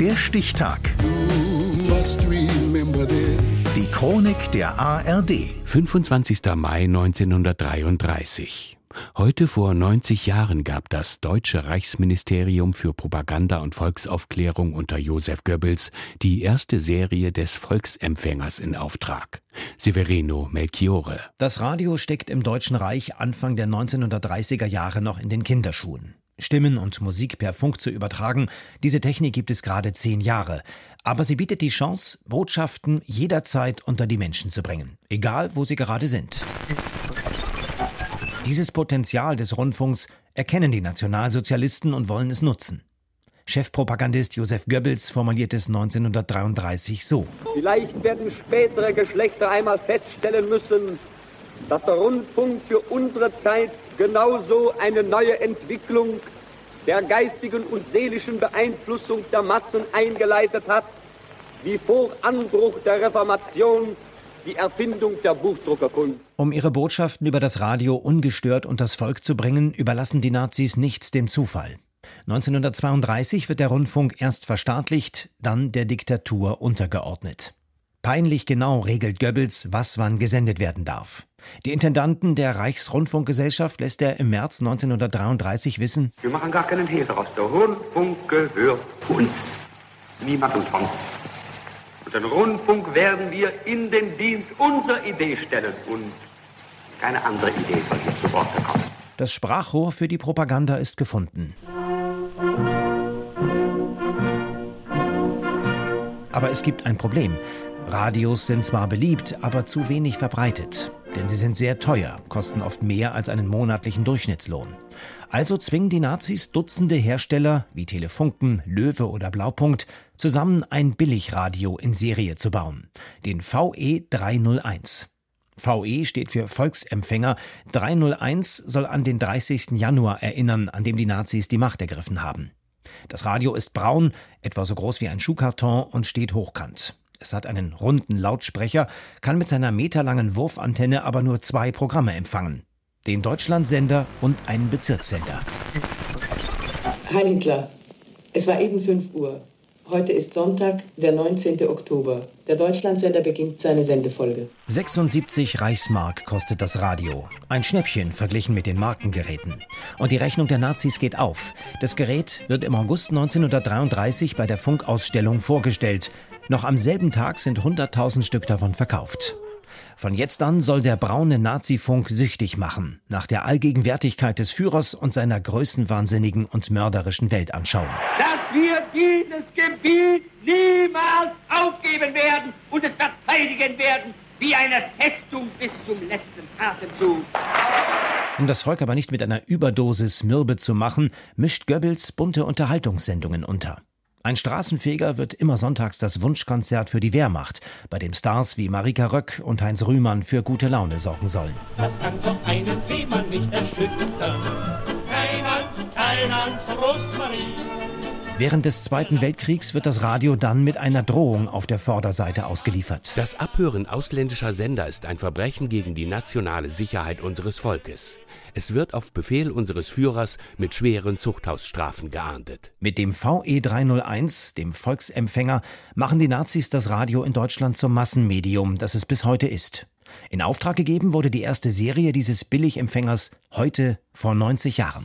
Der Stichtag. Die Chronik der ARD. 25. Mai 1933. Heute vor 90 Jahren gab das Deutsche Reichsministerium für Propaganda und Volksaufklärung unter Josef Goebbels die erste Serie des Volksempfängers in Auftrag. Severino Melchiore. Das Radio steckt im Deutschen Reich Anfang der 1930er Jahre noch in den Kinderschuhen. Stimmen und Musik per Funk zu übertragen, diese Technik gibt es gerade zehn Jahre. Aber sie bietet die Chance, Botschaften jederzeit unter die Menschen zu bringen, egal wo sie gerade sind. Dieses Potenzial des Rundfunks erkennen die Nationalsozialisten und wollen es nutzen. Chefpropagandist Josef Goebbels formuliert es 1933 so. Vielleicht werden spätere Geschlechter einmal feststellen müssen, dass der Rundfunk für unsere Zeit genauso eine neue Entwicklung der geistigen und seelischen Beeinflussung der Massen eingeleitet hat, wie vor Anbruch der Reformation die Erfindung der Buchdruckerkunst. Um ihre Botschaften über das Radio ungestört unters Volk zu bringen, überlassen die Nazis nichts dem Zufall. 1932 wird der Rundfunk erst verstaatlicht, dann der Diktatur untergeordnet. Peinlich genau regelt Goebbels, was wann gesendet werden darf. Die Intendanten der Reichsrundfunkgesellschaft lässt er im März 1933 wissen: Wir machen gar keinen Hehl daraus. Der Rundfunk gehört uns. Niemand sonst. Und den Rundfunk werden wir in den Dienst unserer Idee stellen und keine andere Idee soll hier zu Wort kommen. Das Sprachrohr für die Propaganda ist gefunden. Aber es gibt ein Problem. Radios sind zwar beliebt, aber zu wenig verbreitet. Denn sie sind sehr teuer, kosten oft mehr als einen monatlichen Durchschnittslohn. Also zwingen die Nazis Dutzende Hersteller wie Telefunken, Löwe oder Blaupunkt zusammen ein Billigradio in Serie zu bauen, den VE 301. VE steht für Volksempfänger, 301 soll an den 30. Januar erinnern, an dem die Nazis die Macht ergriffen haben. Das Radio ist braun, etwa so groß wie ein Schuhkarton und steht hochkant. Es hat einen runden Lautsprecher, kann mit seiner meterlangen Wurfantenne aber nur zwei Programme empfangen den Deutschlandsender und einen Bezirkssender. Heilinkler, es war eben 5 Uhr. Heute ist Sonntag, der 19. Oktober. Der Deutschlandsender beginnt seine Sendefolge. 76 Reichsmark kostet das Radio. Ein Schnäppchen verglichen mit den Markengeräten. Und die Rechnung der Nazis geht auf. Das Gerät wird im August 1933 bei der Funkausstellung vorgestellt. Noch am selben Tag sind 100.000 Stück davon verkauft. Von jetzt an soll der braune Nazifunk süchtig machen, nach der Allgegenwärtigkeit des Führers und seiner größenwahnsinnigen und mörderischen Weltanschauung. Dass wir dieses Gebiet niemals aufgeben werden und es verteidigen werden wie eine Festung bis zum letzten Atemzug. Um das Volk aber nicht mit einer Überdosis mürbe zu machen, mischt Goebbels bunte Unterhaltungssendungen unter. Ein Straßenfeger wird immer sonntags das Wunschkonzert für die Wehrmacht, bei dem Stars wie Marika Röck und Heinz Rühmann für gute Laune sorgen sollen. Das kann doch einen Seemann nicht erschüttern. Kein Angst, kein Angst, Rosmarie. Während des Zweiten Weltkriegs wird das Radio dann mit einer Drohung auf der Vorderseite ausgeliefert. Das Abhören ausländischer Sender ist ein Verbrechen gegen die nationale Sicherheit unseres Volkes. Es wird auf Befehl unseres Führers mit schweren Zuchthausstrafen geahndet. Mit dem VE 301, dem Volksempfänger, machen die Nazis das Radio in Deutschland zum Massenmedium, das es bis heute ist. In Auftrag gegeben wurde die erste Serie dieses Billigempfängers heute vor 90 Jahren.